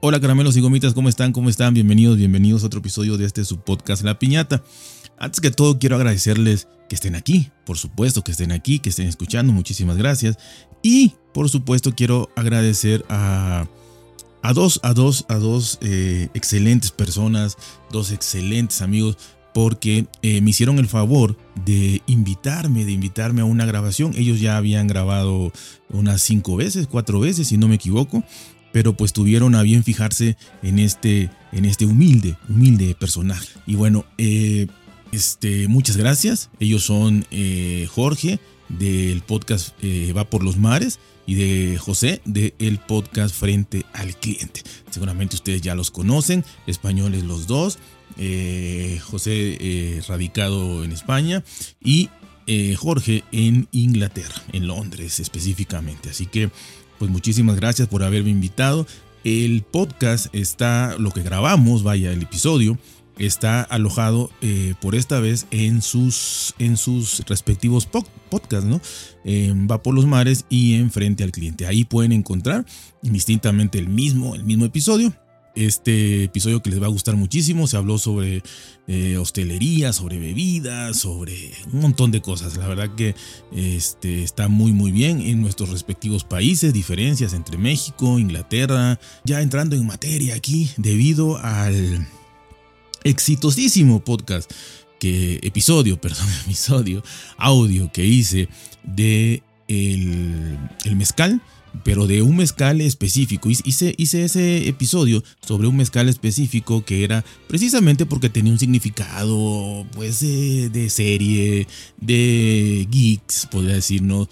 Hola caramelos y gomitas, ¿cómo están? ¿Cómo están? Bienvenidos, bienvenidos a otro episodio de este subpodcast La Piñata. Antes que todo quiero agradecerles que estén aquí, por supuesto que estén aquí, que estén escuchando, muchísimas gracias. Y por supuesto quiero agradecer a, a dos, a dos, a dos eh, excelentes personas, dos excelentes amigos, porque eh, me hicieron el favor de invitarme, de invitarme a una grabación. Ellos ya habían grabado unas cinco veces, cuatro veces, si no me equivoco pero pues tuvieron a bien fijarse en este, en este humilde, humilde personaje. Y bueno, eh, este, muchas gracias. Ellos son eh, Jorge del podcast eh, Va por los Mares y de José del podcast Frente al Cliente. Seguramente ustedes ya los conocen, españoles los dos. José radicado en España y Jorge en Inglaterra, en Londres específicamente. Así que pues muchísimas gracias por haberme invitado. El podcast está, lo que grabamos, vaya, el episodio, está alojado eh, por esta vez en sus, en sus respectivos podcasts, ¿no? Va por los mares y en Frente al Cliente. Ahí pueden encontrar indistintamente el mismo, el mismo episodio este episodio que les va a gustar muchísimo. Se habló sobre eh, hostelería, sobre bebidas, sobre un montón de cosas. La verdad que este, está muy muy bien en nuestros respectivos países, diferencias entre México, Inglaterra. Ya entrando en materia aquí, debido al exitosísimo podcast, que episodio, perdón, episodio, audio que hice de el, el mezcal pero de un mezcal específico. Hice, ese episodio sobre un mezcal específico que era precisamente porque tenía un significado, pues, de, serie, de geeks, podría decirnos,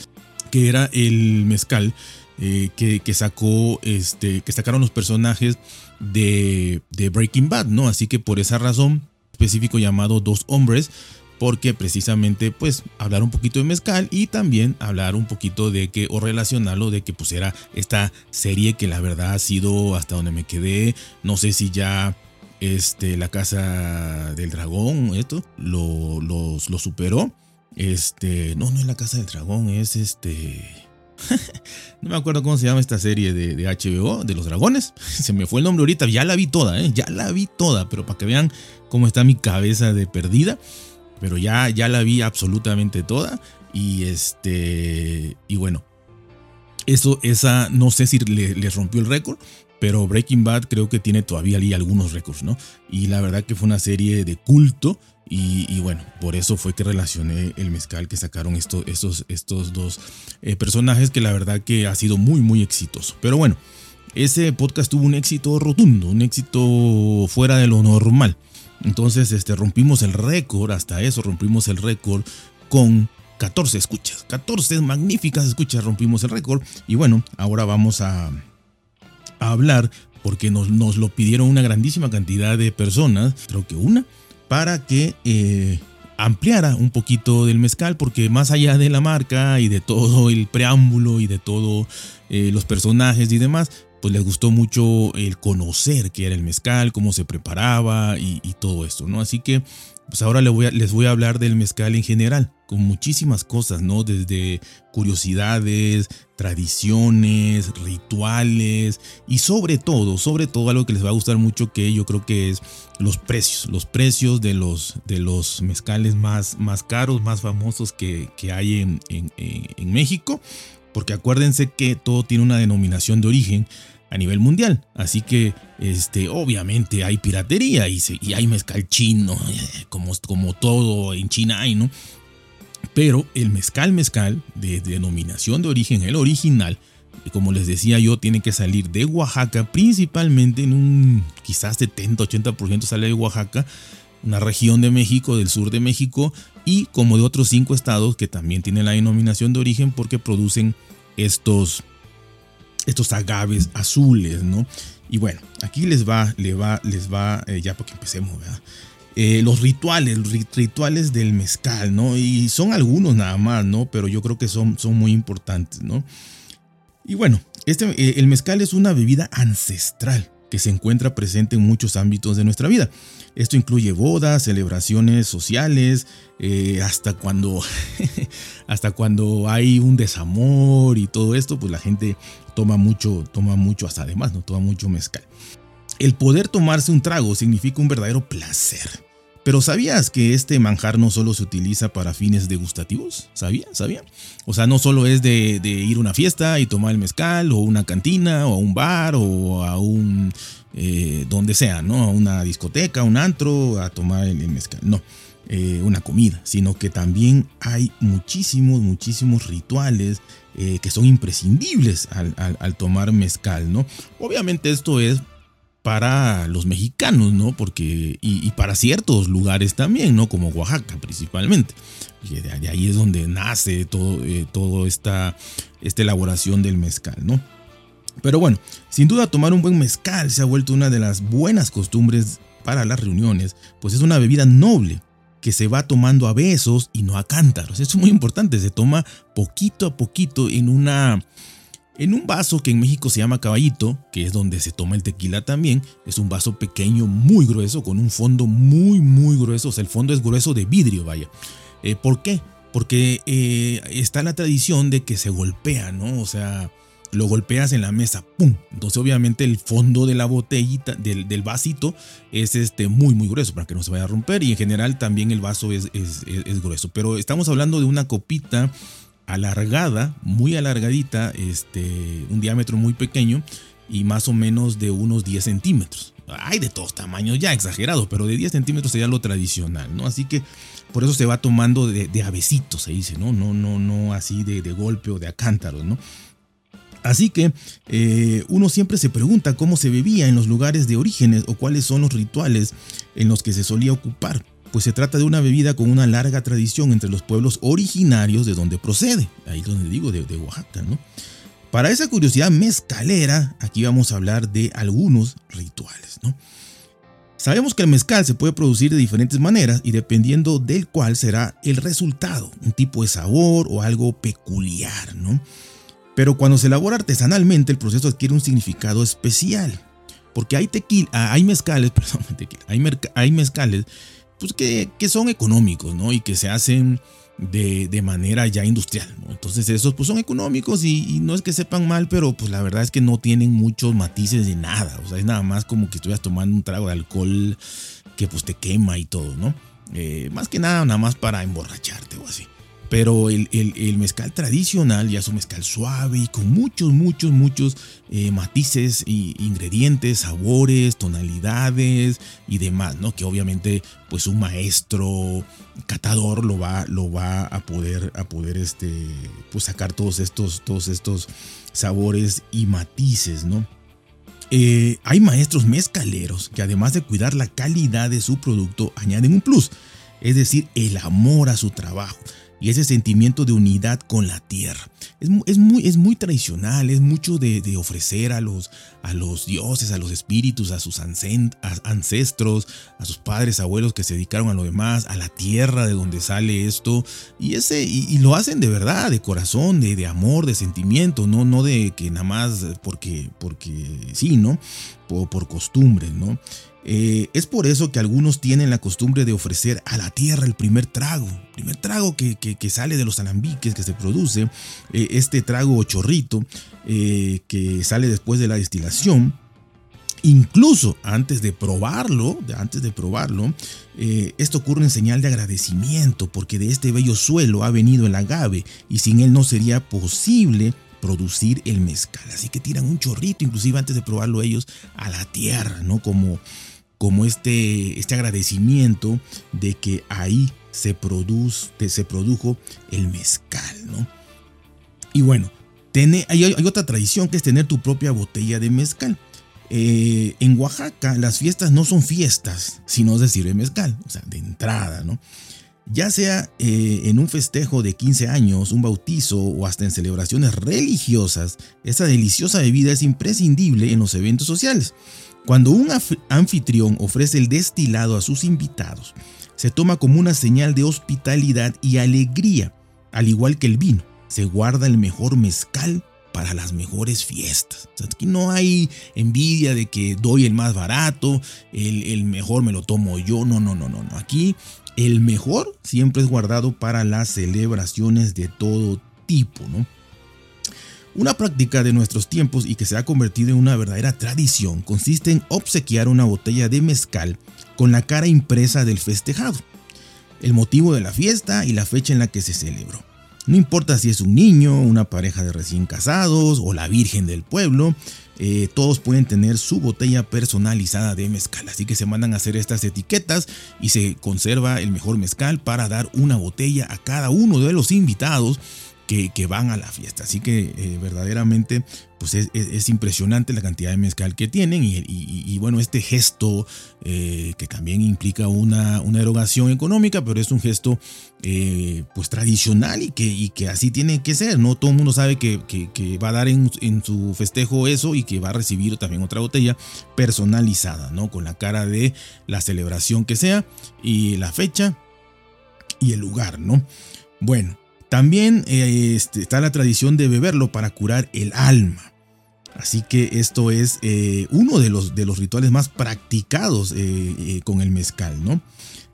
que era el mezcal eh, que, sacó, este, que sacaron los personajes de, de Breaking Bad, ¿no? Así que por esa razón específico llamado Dos Hombres porque precisamente pues hablar un poquito de mezcal y también hablar un poquito de que o relacionarlo de que pues era esta serie que la verdad ha sido hasta donde me quedé, no sé si ya este la casa del dragón esto lo, superó, este no no es la casa del dragón es este no me acuerdo cómo se llama esta serie de, de, HBO, de los dragones. Se me fue el nombre ahorita, ya la vi toda, ¿eh? ya la vi toda, pero para que vean cómo está mi cabeza de perdida pero ya, ya la vi absolutamente toda. Y este. Y bueno. Eso, esa, no sé si les rompió el récord. Pero Breaking Bad creo que tiene todavía algunos récords, ¿no? Y la verdad que fue una serie de culto. Y, bueno, por eso fue que relacioné el mezcal que sacaron estos, estos, estos dos eh, personajes que la verdad que ha sido muy, muy exitoso. Pero bueno, ese podcast tuvo un éxito rotundo, un éxito fuera de lo normal. Entonces este, rompimos el récord, hasta eso rompimos el récord con 14 escuchas. 14 magníficas escuchas rompimos el récord. Y bueno, ahora vamos a, hablar porque nos, nos, lo pidieron una grandísima cantidad de personas, creo que una, para que eh, ampliara un poquito del mezcal, porque más allá de la marca y de todo el preámbulo y de todos eh, los personajes y demás, pues les gustó mucho el conocer qué era el mezcal, cómo se preparaba y, todo esto, ¿no? Así que pues ahora les voy, a, les voy a hablar del mezcal en general, con muchísimas cosas, ¿no? Desde curiosidades, tradiciones, rituales y sobre todo, sobre todo algo que les va a gustar mucho que yo creo que es los precios, los precios de los, de los mezcales más, más caros, más famosos que, hay en, en México porque acuérdense que todo tiene una denominación de origen a nivel mundial. Así que, este, obviamente hay piratería y, y hay mezcal chino, como, como todo en China hay, ¿no? Pero el mezcal mezcal de denominación de origen, el original, como les decía yo, tiene que salir de Oaxaca, principalmente en un quizás 70-80% sale de Oaxaca, una región de México, del sur de México, y como de otros cinco estados que también tienen la denominación de origen porque producen estos, estos agaves azules, ¿no? Y bueno, aquí les va, les va, les va, eh, ya porque empecemos, ¿verdad? Eh, los rituales, rituales del mezcal, ¿no? Y son algunos nada más, ¿no? Pero yo creo que son, son muy importantes, ¿no? Y bueno, este, eh, el mezcal es una bebida ancestral que se encuentra presente en muchos ámbitos de nuestra vida. Esto incluye bodas, celebraciones sociales, eh, hasta cuando hasta cuando hay un desamor y todo esto, pues la gente toma mucho, toma mucho, hasta además, no toma mucho mezcal. El poder tomarse un trago significa un verdadero placer. Pero ¿sabías que este manjar no solo se utiliza para fines degustativos? ¿Sabía? ¿Sabía? O sea, no solo es de, ir a una fiesta y tomar el mezcal, o una cantina, o a un bar, o a un... Eh, donde sea, ¿no? A una discoteca, un antro, a tomar el, mezcal. No, eh, una comida, sino que también hay muchísimos, muchísimos rituales eh, que son imprescindibles al, al tomar mezcal, ¿no? Obviamente esto es para los mexicanos, ¿no? Porque, y, para ciertos lugares también, ¿no? Como Oaxaca principalmente. De, ahí es donde nace todo, eh, esta, esta elaboración del mezcal, ¿no? Pero bueno, sin duda tomar un buen mezcal se ha vuelto una de las buenas costumbres para las reuniones, pues es una bebida noble que se va tomando a besos y no a cántaros. Eso es muy importante, se toma poquito a poquito en una en un vaso que en México se llama caballito, que es donde se toma el tequila también, es un vaso pequeño, muy grueso, con un fondo muy, muy grueso. O sea, el fondo es grueso de vidrio, vaya. Eh, ¿Por qué? Porque eh, está la tradición de que se golpea, ¿no? O sea, lo golpeas en la mesa, ¡pum! Entonces, obviamente, el fondo de la botellita, del, del, vasito, es este, muy, muy grueso para que no se vaya a romper. Y en general, también el vaso es, es, es grueso. Pero estamos hablando de una copita alargada, muy alargadita, este, un diámetro muy pequeño y más o menos de unos 10 centímetros. Hay de todos tamaños, ya exagerado, pero de 10 centímetros sería lo tradicional, ¿no? Así que por eso se va tomando de, de avecito, se dice, ¿no? No, no, no así de, de golpe o de acántaros, ¿no? Así que eh, uno siempre se pregunta cómo se bebía en los lugares de orígenes o cuáles son los rituales en los que se solía ocupar pues se trata de una bebida con una larga tradición entre los pueblos originarios de donde procede, ahí donde digo, de, Oaxaca, ¿no? Para esa curiosidad mezcalera, aquí vamos a hablar de algunos rituales, ¿no? Sabemos que el mezcal se puede producir de diferentes maneras y dependiendo del cual será el resultado, un tipo de sabor o algo peculiar, ¿no? Pero cuando se elabora artesanalmente, el proceso adquiere un significado especial. Porque hay tequila, hay mezcales, perdón, tequila, hay, hay mezcales pues que, son económicos, ¿no? Y que se hacen de, de manera ya industrial, ¿no? Entonces esos pues son económicos y, no es que sepan mal, pero pues la verdad es que no tienen muchos matices de nada, o sea, es nada más como que estuvieras tomando un trago de alcohol que pues te quema y todo, ¿no? Eh, más que nada, nada más para emborracharte o así. Pero el, mezcal tradicional ya es un mezcal suave y con muchos, muchos, muchos eh, matices, y ingredientes, sabores, tonalidades y demás, ¿no? Que obviamente pues un maestro catador lo va, lo va a poder, a poder este, pues sacar todos estos, todos estos sabores y matices, ¿no? Eh, hay maestros mezcaleros que además de cuidar la calidad de su producto añaden un plus, es decir, el amor a su trabajo y ese sentimiento de unidad con la tierra. Es, muy, es muy tradicional, es mucho de, ofrecer a los, a los dioses, a los espíritus, a sus ancestros, a sus padres, abuelos que se dedicaron a lo demás, a la tierra de donde sale esto. Y, ese, y, lo hacen de verdad, de corazón, de, amor, de sentimiento, no, no de que nada más porque, porque sí, ¿no? Por, por costumbre, ¿no? Eh, es por eso que algunos tienen la costumbre de ofrecer a la tierra el primer trago, el primer trago que, sale de los alambiques que se produce, eh, este trago o chorrito eh, que sale después de la destilación. Incluso antes de probarlo, antes de probarlo, esto ocurre en señal de agradecimiento, porque de este bello suelo ha venido el agave y sin él no sería posible producir el mezcal. Así que tiran un chorrito, inclusive antes de probarlo ellos, a la tierra, ¿no? Como, como este, este agradecimiento de que ahí se, produce, se produjo el mezcal. Y bueno, hay, hay, otra tradición que es tener tu propia botella de mezcal. Eh, en Oaxaca las fiestas no son fiestas, sino se sirve mezcal, o sea, de entrada, ¿no? Ya sea eh, en un festejo de 15 años, un bautizo o hasta en celebraciones religiosas, esa deliciosa bebida es imprescindible en los eventos sociales. Cuando un anfitrión ofrece el destilado a sus invitados, se toma como una señal de hospitalidad y alegría, al igual que el vino. Se guarda el mejor mezcal para las mejores fiestas. aquí no hay envidia de que doy el más barato, el, el mejor me lo tomo yo. No, no, no, no, no. Aquí el mejor siempre es guardado para las celebraciones de todo tipo, ¿no? Una práctica de nuestros tiempos y que se ha convertido en una verdadera tradición consiste en obsequiar una botella de mezcal con la cara impresa del festejado, el motivo de la fiesta y la fecha en la que se celebró. No importa si es un niño, una pareja de recién casados o la Virgen del pueblo, eh, todos pueden tener su botella personalizada de mezcal. Así que se mandan a hacer estas etiquetas y se conserva el mejor mezcal para dar una botella a cada uno de los invitados que, van a la fiesta. Así que eh, verdaderamente pues es, impresionante la cantidad de mezcal que tienen y, bueno, este gesto eh, que también implica una, una, erogación económica, pero es un gesto eh, pues tradicional y que, que así tiene que ser, ¿no? Todo el mundo sabe que, va a dar en, en, su festejo eso y que va a recibir también otra botella personalizada, ¿no? Con la cara de la celebración que sea y la fecha y el lugar, ¿no? Bueno, también eh, este, está la tradición de beberlo para curar el alma. Así que esto es eh, uno de los, rituales más practicados eh, con el mezcal, ¿no?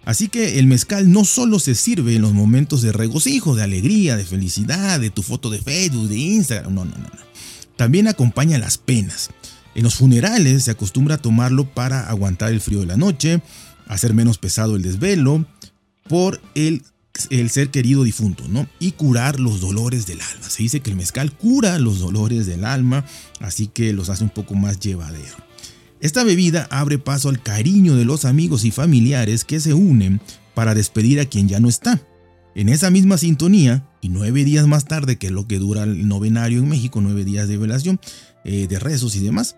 Así que el mezcal no solo se sirve en los momentos de regocijo, de alegría, de felicidad, de tu foto de Facebook, de Instagram, no, no, no, no. También acompaña las penas. En los funerales se acostumbra a tomarlo para aguantar el frío de la noche, hacer menos pesado el desvelo, por el el ser querido difunto, ¿no? Y curar los dolores del alma. Se dice que el mezcal cura los dolores del alma, así que los hace un poco más llevadero. Esta bebida abre paso al cariño de los amigos y familiares que se unen para despedir a quien ya no está. En esa misma sintonía, y nueve días más tarde, que es lo que dura el novenario en México, nueve días de velación, eh, de rezos y demás,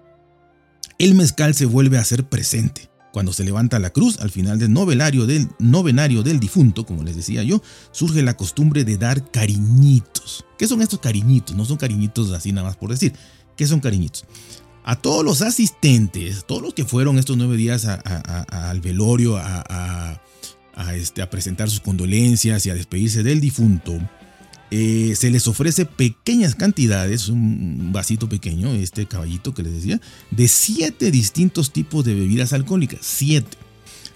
el mezcal se vuelve a ser presente cuando se levanta la cruz al final del novenario del, novenario del difunto, como les decía yo, surge la costumbre de dar cariñitos. ¿Qué son estos cariñitos? No son cariñitos así nada más por decir. ¿Qué son cariñitos? A todos los asistentes, todos los que fueron estos nueve días al velorio a, este, a presentar sus condolencias y a despedirse del difunto, eh, se les ofrece pequeñas cantidades, un vasito pequeño, este caballito que les decía, de siete distintos tipos de bebidas alcohólicas. Siete.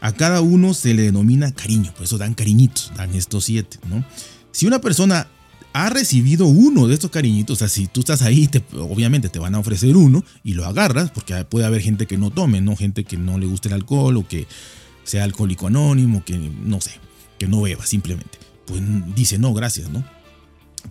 A cada uno se le denomina cariño, por eso dan cariñitos, dan estos siete, ¿no? Si una persona ha recibido uno de estos cariñitos, o sea, si tú estás ahí, obviamente te van a ofrecer uno y lo agarras, porque puede haber gente que no tome, ¿no? Gente que no le guste el alcohol o que sea alcohólico anónimo, que no sé, que no beba simplemente. Pues dice, no, gracias, ¿no?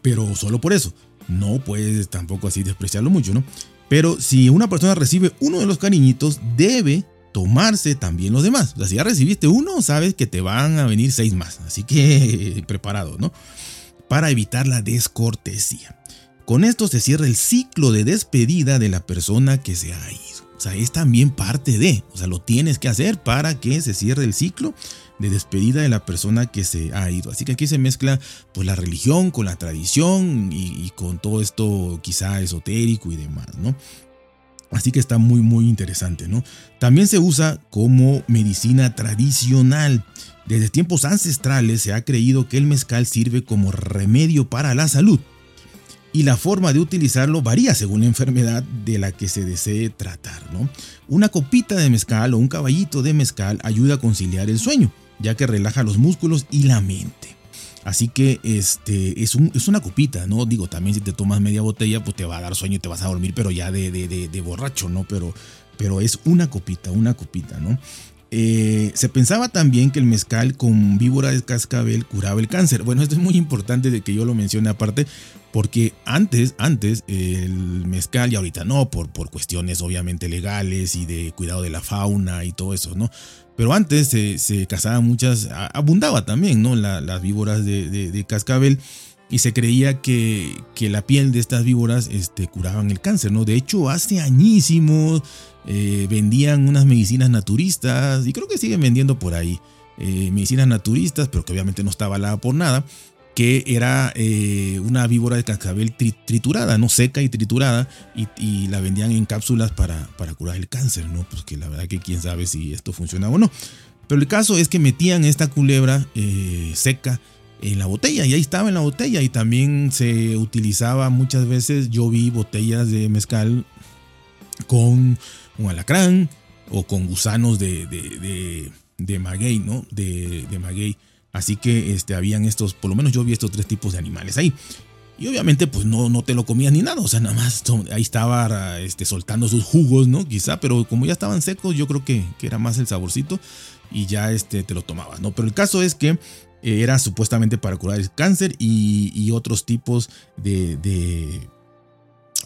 Pero solo por eso. No puedes tampoco así despreciarlo mucho, ¿no? Pero si una persona recibe uno de los cariñitos, debe tomarse también los demás. O sea, si ya recibiste uno, sabes que te van a venir seis más. Así que preparado, ¿no? Para evitar la descortesía. Con esto se cierra el ciclo de despedida de la persona que se ha ido. O sea, es también parte de, o sea, lo tienes que hacer para que se cierre el ciclo de despedida de la persona que se ha ido. Así que aquí se mezcla pues la religión con la tradición y, con todo esto quizá esotérico y demás, ¿no? Así que está muy muy interesante, ¿no? También se usa como medicina tradicional. Desde tiempos ancestrales se ha creído que el mezcal sirve como remedio para la salud y la forma de utilizarlo varía según la enfermedad de la que se desee tratar. ¿no? Una copita de mezcal o un caballito de mezcal ayuda a conciliar el sueño, ya que relaja los músculos y la mente. Así que este, es, es una copita, ¿no? Digo, también si te tomas media botella, pues te va a dar sueño y te vas a dormir, pero ya de, de, de, borracho, ¿no? Pero, pero es una copita, una copita, ¿no? Eh, se pensaba también que el mezcal con víbora de cascabel curaba el cáncer. Bueno, esto es muy importante de que yo lo mencione aparte, porque antes, antes el mezcal y ahorita no, por, por cuestiones obviamente legales y de cuidado de la fauna y todo eso, ¿no? Pero antes se, se cazaban muchas, abundaba también, ¿no? las víboras de, cascabel y se creía que, que, la piel de estas víboras este, curaban el cáncer, ¿no? De hecho, hace añísimos eh, vendían unas medicinas naturistas y creo que siguen vendiendo por ahí eh, medicinas naturistas, pero que obviamente no está avalada por nada, que era eh, una víbora de cascabel triturada, no seca y triturada, y, la vendían en cápsulas para, para, curar el cáncer, ¿no? Pues que la verdad que quién sabe si esto funciona o no. Pero el caso es que metían esta culebra seca en la botella y ahí estaba en la botella y también se utilizaba muchas veces, yo vi botellas de mezcal con un alacrán o con gusanos de, de, de, maguey, ¿no? De, de maguey. Así que este, habían estos, por lo menos yo vi estos tres tipos de animales ahí. Y obviamente pues no, no te lo comías ni nada, o sea, nada más ahí estaba este, soltando sus jugos, ¿no? Quizá, pero como ya estaban secos, yo creo que, que era más el saborcito y ya este, te lo tomabas, ¿no? Pero el caso es que era supuestamente para curar el cáncer y, otros tipos de,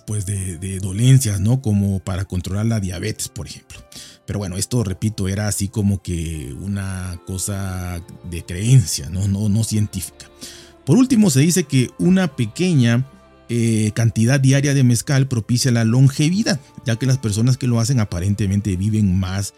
pues de, dolencias, ¿no? Como para controlar la diabetes, por ejemplo. Pero bueno, esto, repito, era así como que una cosa de creencia, ¿no? No, no científica. Por último, se dice que una pequeña eh, cantidad diaria de mezcal propicia la longevidad, ya que las personas que lo hacen aparentemente viven más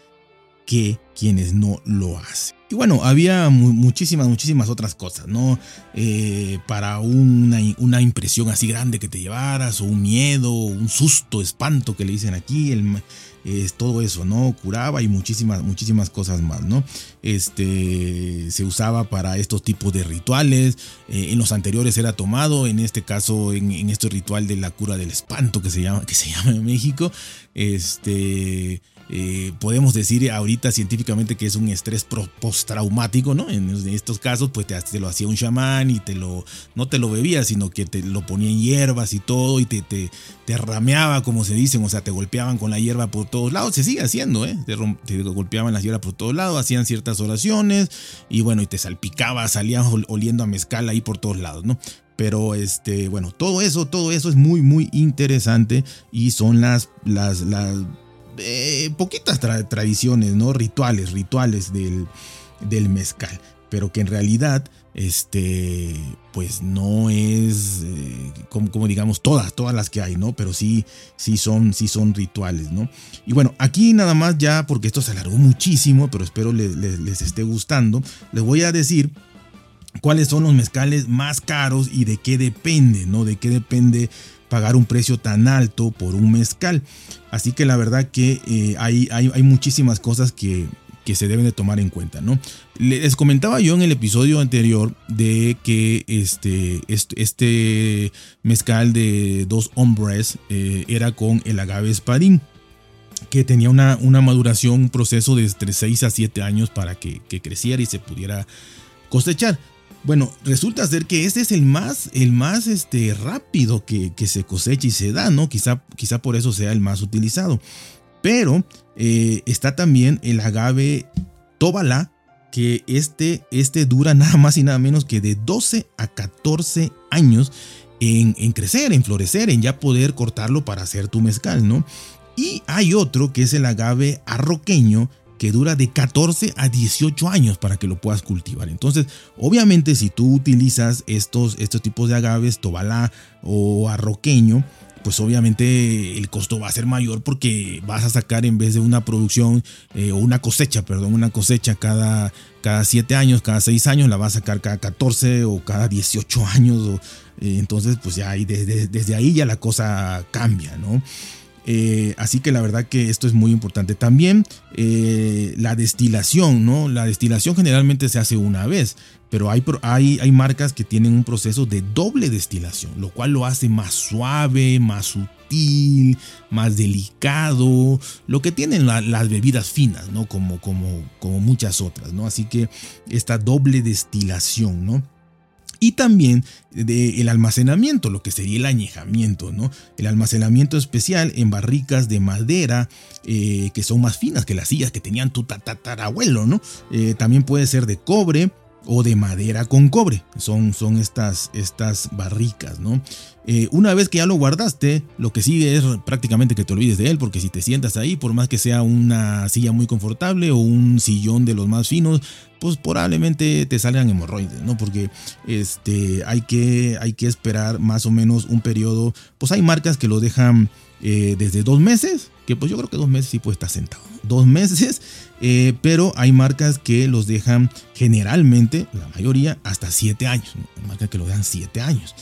que quienes no lo hacen. Y bueno, había muchísimas, muchísimas otras cosas, ¿no? Eh, para una, una, impresión así grande que te llevaras, o un miedo, un susto, espanto que le dicen aquí, el, es todo eso, ¿no? Curaba y muchísimas, muchísimas cosas más, ¿no? Este se usaba para estos tipos de rituales. Eh, en los anteriores era tomado, en este caso, en, en, este ritual de la cura del espanto que se llama, que se llama en México. Este eh, podemos decir ahorita científicamente que es un estrés postraumático, ¿no? En estos casos, pues te, lo hacía un chamán y te lo, no te lo bebía, sino que te lo ponía en hierbas y todo y te, te, rameaba, como se dicen, o sea, te golpeaban con la hierba por todos lados, se sigue haciendo, ¿eh? Te, golpeaban las hierbas por todos lados, hacían ciertas oraciones y bueno, y te salpicaba, salían oliendo a mezcal ahí por todos lados, ¿no? Pero este, bueno, todo eso, todo eso es muy, muy interesante y son las, las eh, poquitas tradiciones, ¿no? Rituales, rituales del, del, mezcal. Pero que en realidad, este, pues no es eh, como, digamos todas, todas las que hay, ¿no? Pero sí, sí son, sí son rituales, ¿no? Y bueno, aquí nada más ya, porque esto se alargó muchísimo, pero espero les, les esté gustando, les voy a decir cuáles son los mezcales más caros y de qué depende, ¿no? De qué depende pagar un precio tan alto por un mezcal. Así que la verdad que eh, hay, hay, muchísimas cosas que, que se deben de tomar en cuenta, ¿no? Les comentaba yo en el episodio anterior de que este, este, mezcal de dos hombres eh, era con el agave espadín, que tenía una, una maduración, un proceso de entre 6 a 7 años para que creciera y se pudiera cosechar. Bueno, resulta ser que este es el más, el más este, rápido que, se cosecha y se da, ¿no? Quizá, quizá por eso sea el más utilizado. Pero eh, está también el agave Tobala, que este, este dura nada más y nada menos que de 12 a 14 años en, en crecer, en florecer, en ya poder cortarlo para hacer tu mezcal, ¿no? Y hay otro que es el agave arroqueño, que dura de 14 a 18 años para que lo puedas cultivar. Entonces, obviamente si tú utilizas estos, estos tipos de agaves, tobalá o arroqueño, pues obviamente el costo va a ser mayor porque vas a sacar en vez de una producción eh, o una cosecha, perdón, una cosecha cada, cada 7 años, cada 6 años, la vas a sacar cada 14 o cada 18 años. Eh, entonces, pues ya desde, desde ahí ya la cosa cambia, ¿no? Eh, así que la verdad que esto es muy importante. También eh, la destilación, ¿no? La destilación generalmente se hace una vez, pero hay, hay, hay, marcas que tienen un proceso de doble destilación, lo cual lo hace más suave, más sutil, más delicado, lo que tienen las bebidas finas, ¿no? Como, como, como muchas otras, ¿no? Así que esta doble destilación, ¿no? Y también de el almacenamiento, lo que sería el añejamiento, ¿no? El almacenamiento especial en barricas de madera eh, que son más finas que las sillas que tenían tu tatarabuelo, ¿no? Eh, también puede ser de cobre, o de madera con cobre. Son, son estas, estas barricas, ¿no? Eh, una vez que ya lo guardaste, lo que sigue es prácticamente que te olvides de él, porque si te sientas ahí, por más que sea una silla muy confortable o un sillón de los más finos, pues probablemente te salgan hemorroides, ¿no? Porque este, hay, que, hay que esperar más o menos un periodo, pues hay marcas que lo dejan eh, desde dos meses, que pues yo creo que dos meses sí puede estar sentado. Dos meses, eh, pero hay marcas que los dejan generalmente, la mayoría, hasta siete años. Marcas que lo dejan siete años.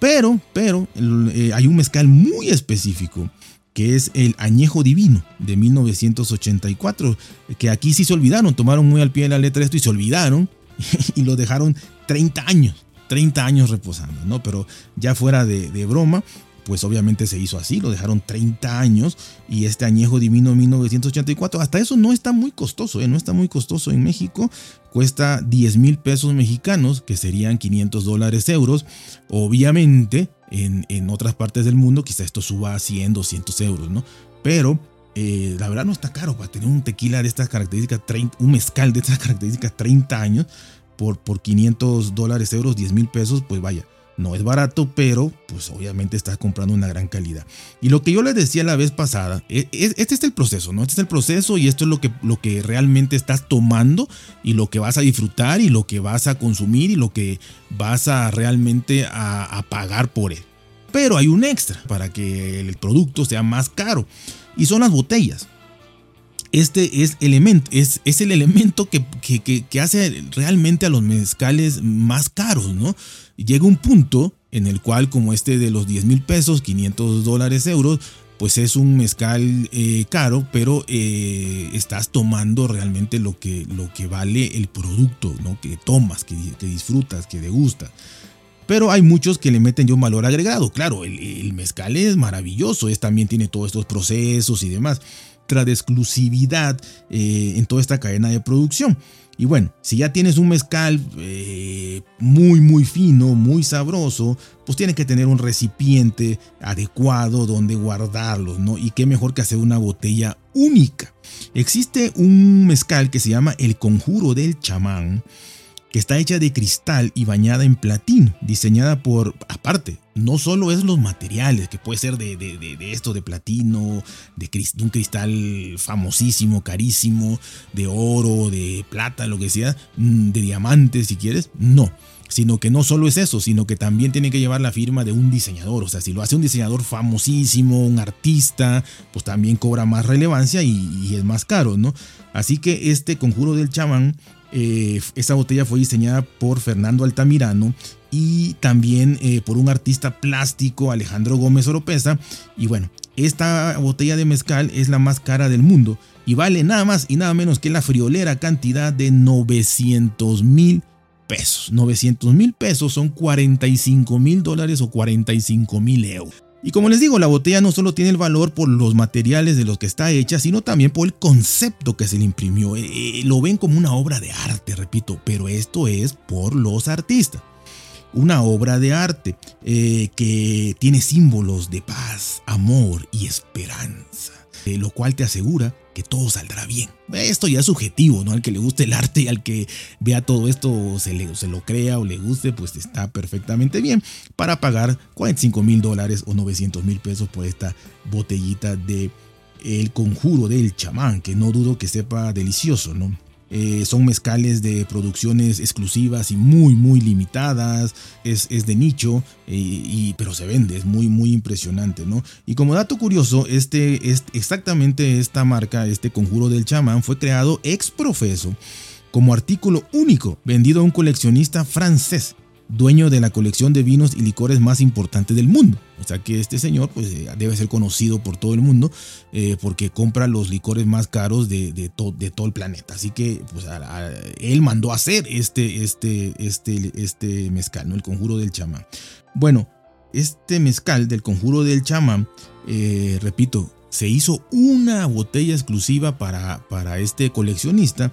Pero, pero, eh, hay un mezcal muy específico que es el Añejo Divino de 1984, que aquí sí se olvidaron, tomaron muy al pie de la letra esto y se olvidaron y lo dejaron 30 años, 30 años reposando, ¿no? Pero ya fuera de, de broma, pues obviamente se hizo así, lo dejaron 30 años y este añejo divino 1984, hasta eso no está muy costoso, ¿eh? no está muy costoso en México, cuesta 10 mil pesos mexicanos, que serían 500 dólares euros, obviamente en, en, otras partes del mundo quizá esto suba a 100, 200 euros, ¿no? Pero eh, la verdad no está caro para tener un tequila de estas características, 30, un mezcal de estas características 30 años por, por 500 dólares euros, 10 mil pesos, pues vaya no es barato, pero pues obviamente estás comprando una gran calidad. Y lo que yo les decía la vez pasada, e, e, este es el proceso, ¿no? Este es el proceso y esto es lo que, lo que realmente estás tomando y lo que vas a disfrutar y lo que vas a consumir y lo que vas a realmente a, pagar por él. Pero hay un extra para que el producto sea más caro y son las botellas este es, elemento, es, es el elemento que, que, hace realmente a los mezcales más caros, ¿no? Llega un punto en el cual como este de los 10 mil pesos, 500 dólares euros, pues es un mezcal eh, caro, pero eh, estás tomando realmente lo que, lo que vale el producto, ¿no? Que tomas, que, disfrutas, que degustas. Pero hay muchos que le meten ya un valor agregado. Claro, el, el mezcal es maravilloso, es, también tiene todos estos procesos y demás de exclusividad eh, en toda esta cadena de producción. Y bueno, si ya tienes un mezcal eh, muy, muy fino, muy sabroso, pues tiene que tener un recipiente adecuado donde guardarlos, ¿no? Y qué mejor que hacer una botella única. Existe un mezcal que se llama El Conjuro del Chamán, que está hecha de cristal y bañada en platino, diseñada por, aparte, no solo es los materiales, que puede ser de, de, esto, de platino, de, un cristal famosísimo, carísimo, de oro, de plata, lo que sea, mm, de diamantes si quieres, no. Sino que no solo es eso, sino que también tiene que llevar la firma de un diseñador. O sea, si lo hace un diseñador famosísimo, un artista, pues también cobra más relevancia y, y es más caro, ¿no? Así que este conjuro del chamán eh, esta botella fue diseñada por Fernando Altamirano y también eh, por un artista plástico, Alejandro Gómez Oropesa. Y bueno, esta botella de mezcal es la más cara del mundo y vale nada más y nada menos que la friolera cantidad de 900 mil pesos. 900 mil pesos son 45 mil dólares o 45 mil euros. Y como les digo, la botella no solo tiene el valor por los materiales de los que está hecha, sino también por el concepto que se le imprimió. Eh, eh, lo ven como una obra de arte, repito, pero esto es por los artistas. Una obra de arte eh, que tiene símbolos de paz, amor y esperanza, lo cual te asegura que todo saldrá bien. Esto ya es subjetivo, ¿no? Al que le guste el arte y al que vea todo esto, se, le, se lo crea o le guste, pues está perfectamente bien para pagar 45 mil dólares o 900 mil pesos por esta botellita de El Conjuro del Chamán, que no dudo que sepa delicioso, ¿no? Eh, son mezcales de producciones exclusivas y muy muy limitadas, es, de nicho, eh, y, pero se vende, es muy muy impresionante, ¿no? Y como dato curioso, este, es exactamente esta marca, este conjuro del chamán, fue creado ex profeso como artículo único vendido a un coleccionista francés dueño de la colección de vinos y licores más importante del mundo. O sea que este señor pues, eh, debe ser conocido por todo el mundo eh, porque compra los licores más caros de, de, todo el planeta. Así que pues, él mandó a hacer este, este, este, este mezcal, ¿no? el conjuro del chamán. Bueno, este mezcal del conjuro del chamán, eh, repito, se hizo una botella exclusiva para, para este coleccionista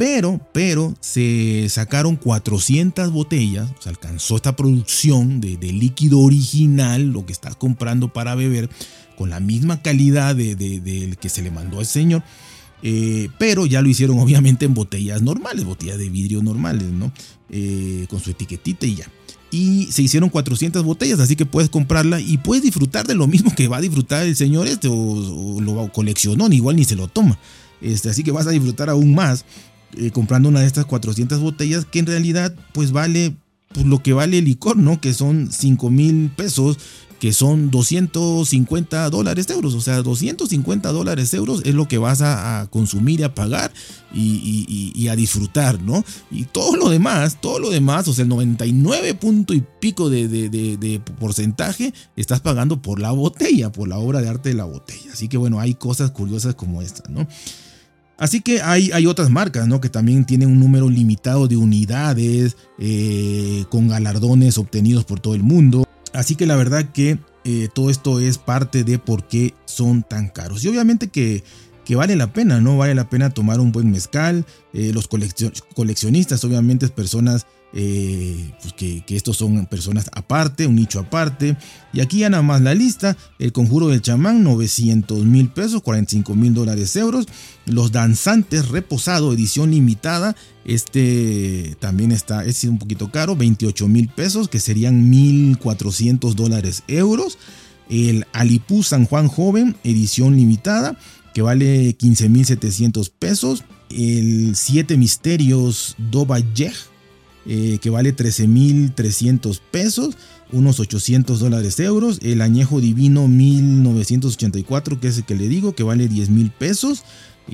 pero, pero se sacaron 400 botellas, se alcanzó esta producción de, líquido original, lo que estás comprando para beber, con la misma calidad del de, que se le mandó al señor. Eh, pero ya lo hicieron obviamente en botellas normales, botellas de vidrio normales, ¿no? Eh, con su etiquetita y ya. Y se hicieron 400 botellas, así que puedes comprarla y puedes disfrutar de lo mismo que va a disfrutar el señor este, o, lo coleccionó, igual ni se lo toma. Este, así que vas a disfrutar aún más eh, comprando una de estas 400 botellas que en realidad pues vale pues, lo que vale el licor, ¿no? Que son 5 mil pesos, que son 250 dólares euros. O sea, 250 dólares euros es lo que vas a, consumir y a pagar y, a disfrutar, ¿no? Y todo lo demás, todo lo demás, o sea, el 99 punto y pico de, de porcentaje estás pagando por la botella, por la obra de arte de la botella. Así que bueno, hay cosas curiosas como esta, ¿no? Así que hay, hay otras marcas, ¿no? Que también tienen un número limitado de unidades eh, con galardones obtenidos por todo el mundo. Así que la verdad que eh, todo esto es parte de por qué son tan caros. Y obviamente que, que vale la pena, ¿no? Vale la pena tomar un buen mezcal. Eh, los coleccionistas, obviamente, es personas eh, pues que, estos son personas aparte, un nicho aparte. Y aquí ya nada más la lista, el conjuro del chamán, 900 mil pesos, 45 mil dólares euros. Los danzantes, reposado, edición limitada, este también está, es un poquito caro, 28 mil pesos, que serían 1.400 dólares euros. El Alipú San Juan Joven, edición limitada, que vale 15.700 pesos. El Siete Misterios Doba eh, que vale 13.300 pesos, unos 800 dólares euros. El añejo divino 1984, que es el que le digo, que vale 10.000 pesos.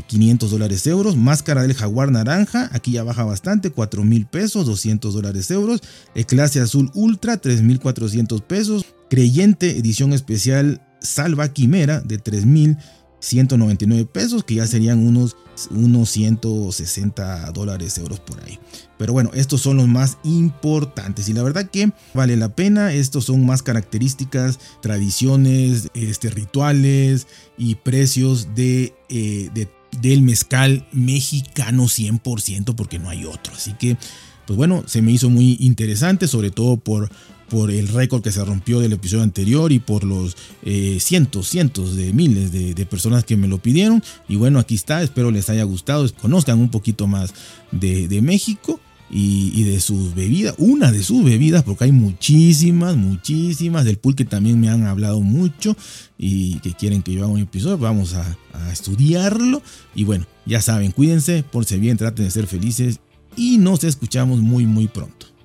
500 dólares euros, máscara del jaguar naranja, aquí ya baja bastante, 4 mil pesos, 200 dólares euros, el clase azul ultra, 3.400 pesos, creyente edición especial salva quimera de 3.000 199 pesos, que ya serían unos, unos 160 dólares, euros por ahí. Pero bueno, estos son los más importantes y la verdad que vale la pena. Estos son más características, tradiciones, este, rituales y precios de, eh, de del mezcal mexicano 100% porque no hay otro. Así que, pues bueno, se me hizo muy interesante, sobre todo por por el récord que se rompió del episodio anterior y por los eh, cientos, cientos de miles de, personas que me lo pidieron. Y bueno, aquí está, espero les haya gustado, conozcan un poquito más de, México. Y, de sus bebidas, una de sus bebidas, porque hay muchísimas, muchísimas, del pulque también me han hablado mucho y que quieren que yo haga un episodio, vamos a, a estudiarlo. Y bueno, ya saben, cuídense, por si bien, traten de ser felices y nos escuchamos muy, muy pronto.